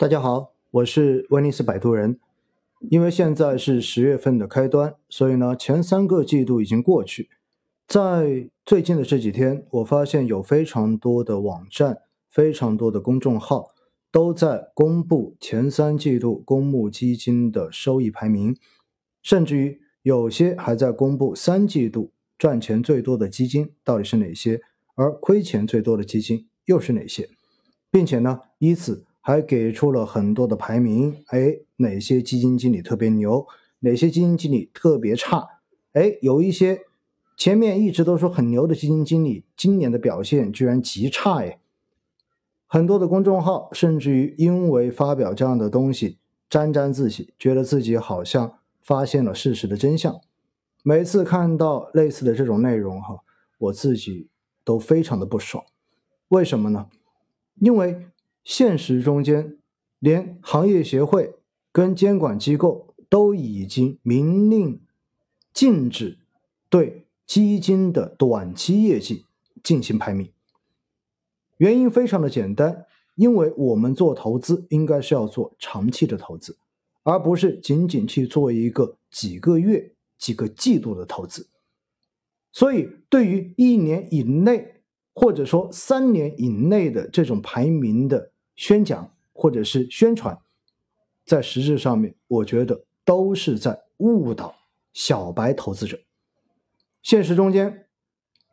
大家好，我是威尼斯摆渡人。因为现在是十月份的开端，所以呢，前三个季度已经过去。在最近的这几天，我发现有非常多的网站、非常多的公众号都在公布前三季度公募基金的收益排名，甚至于有些还在公布三季度赚钱最多的基金到底是哪些，而亏钱最多的基金又是哪些，并且呢，依次。还给出了很多的排名，哎，哪些基金经理特别牛，哪些基金经理特别差？哎，有一些前面一直都说很牛的基金经理，今年的表现居然极差哎。很多的公众号甚至于因为发表这样的东西沾沾自喜，觉得自己好像发现了事实的真相。每次看到类似的这种内容哈，我自己都非常的不爽。为什么呢？因为。现实中间，连行业协会跟监管机构都已经明令禁止对基金的短期业绩进行排名。原因非常的简单，因为我们做投资应该是要做长期的投资，而不是仅仅去做一个几个月、几个季度的投资。所以，对于一年以内或者说三年以内的这种排名的。宣讲或者是宣传，在实质上面，我觉得都是在误导小白投资者。现实中间，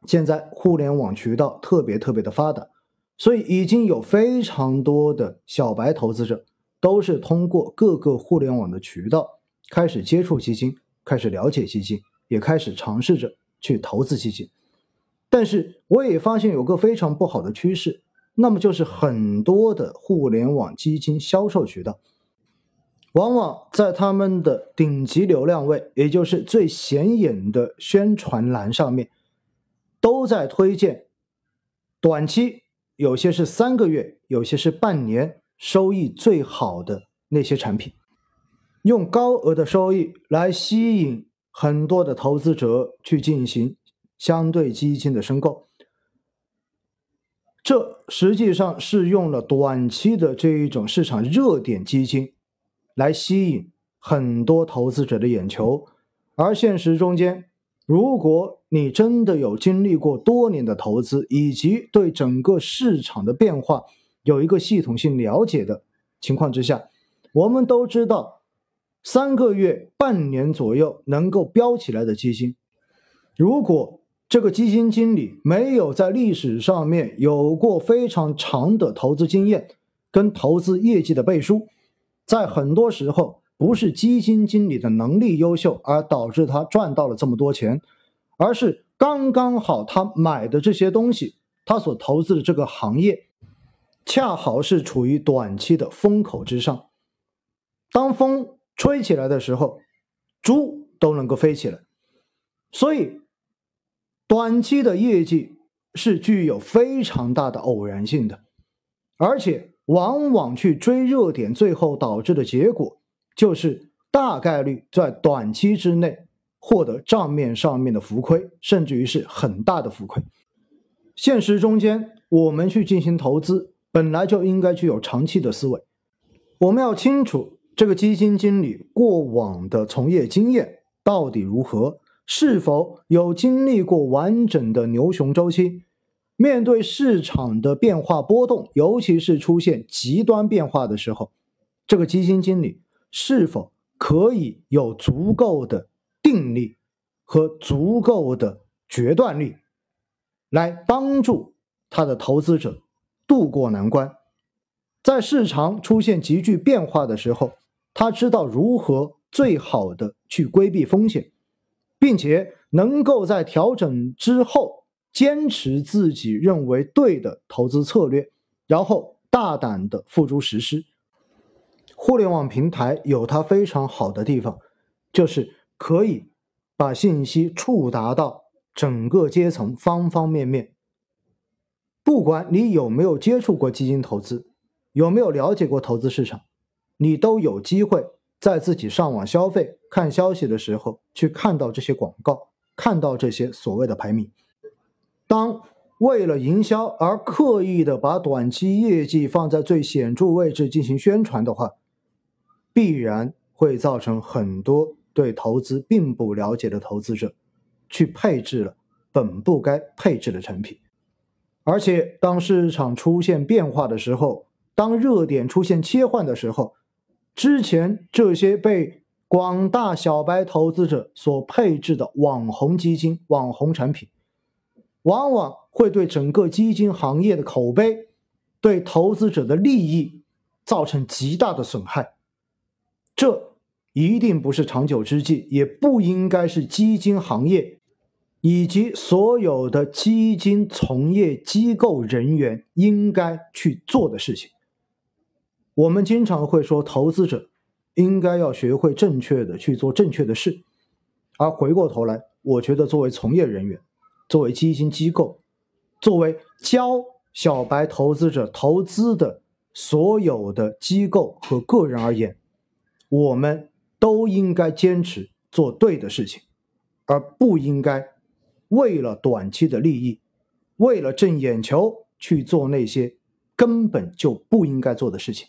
现在互联网渠道特别特别的发达，所以已经有非常多的小白投资者都是通过各个互联网的渠道开始接触基金，开始了解基金，也开始尝试着去投资基金。但是我也发现有个非常不好的趋势。那么就是很多的互联网基金销售渠道，往往在他们的顶级流量位，也就是最显眼的宣传栏上面，都在推荐短期，有些是三个月，有些是半年，收益最好的那些产品，用高额的收益来吸引很多的投资者去进行相对基金的申购。这实际上是用了短期的这一种市场热点基金，来吸引很多投资者的眼球。而现实中间，如果你真的有经历过多年的投资，以及对整个市场的变化有一个系统性了解的情况之下，我们都知道，三个月、半年左右能够飙起来的基金，如果。这个基金经理没有在历史上面有过非常长的投资经验跟投资业绩的背书，在很多时候不是基金经理的能力优秀而导致他赚到了这么多钱，而是刚刚好他买的这些东西，他所投资的这个行业，恰好是处于短期的风口之上，当风吹起来的时候，猪都能够飞起来，所以。短期的业绩是具有非常大的偶然性的，而且往往去追热点，最后导致的结果就是大概率在短期之内获得账面上面的浮亏，甚至于是很大的浮亏。现实中间，我们去进行投资，本来就应该具有长期的思维，我们要清楚这个基金经理过往的从业经验到底如何。是否有经历过完整的牛熊周期？面对市场的变化波动，尤其是出现极端变化的时候，这个基金经理是否可以有足够的定力和足够的决断力，来帮助他的投资者渡过难关？在市场出现急剧变化的时候，他知道如何最好的去规避风险。并且能够在调整之后坚持自己认为对的投资策略，然后大胆的付诸实施。互联网平台有它非常好的地方，就是可以把信息触达到整个阶层方方面面。不管你有没有接触过基金投资，有没有了解过投资市场，你都有机会。在自己上网消费、看消息的时候，去看到这些广告，看到这些所谓的排名。当为了营销而刻意的把短期业绩放在最显著位置进行宣传的话，必然会造成很多对投资并不了解的投资者去配置了本不该配置的产品。而且，当市场出现变化的时候，当热点出现切换的时候，之前这些被广大小白投资者所配置的网红基金、网红产品，往往会对整个基金行业的口碑、对投资者的利益造成极大的损害。这一定不是长久之计，也不应该是基金行业。以及所有的基金从业机构人员应该去做的事情。我们经常会说，投资者应该要学会正确的去做正确的事。而回过头来，我觉得作为从业人员，作为基金机构，作为教小白投资者投资的所有的机构和个人而言，我们都应该坚持做对的事情，而不应该。为了短期的利益，为了挣眼球去做那些根本就不应该做的事情。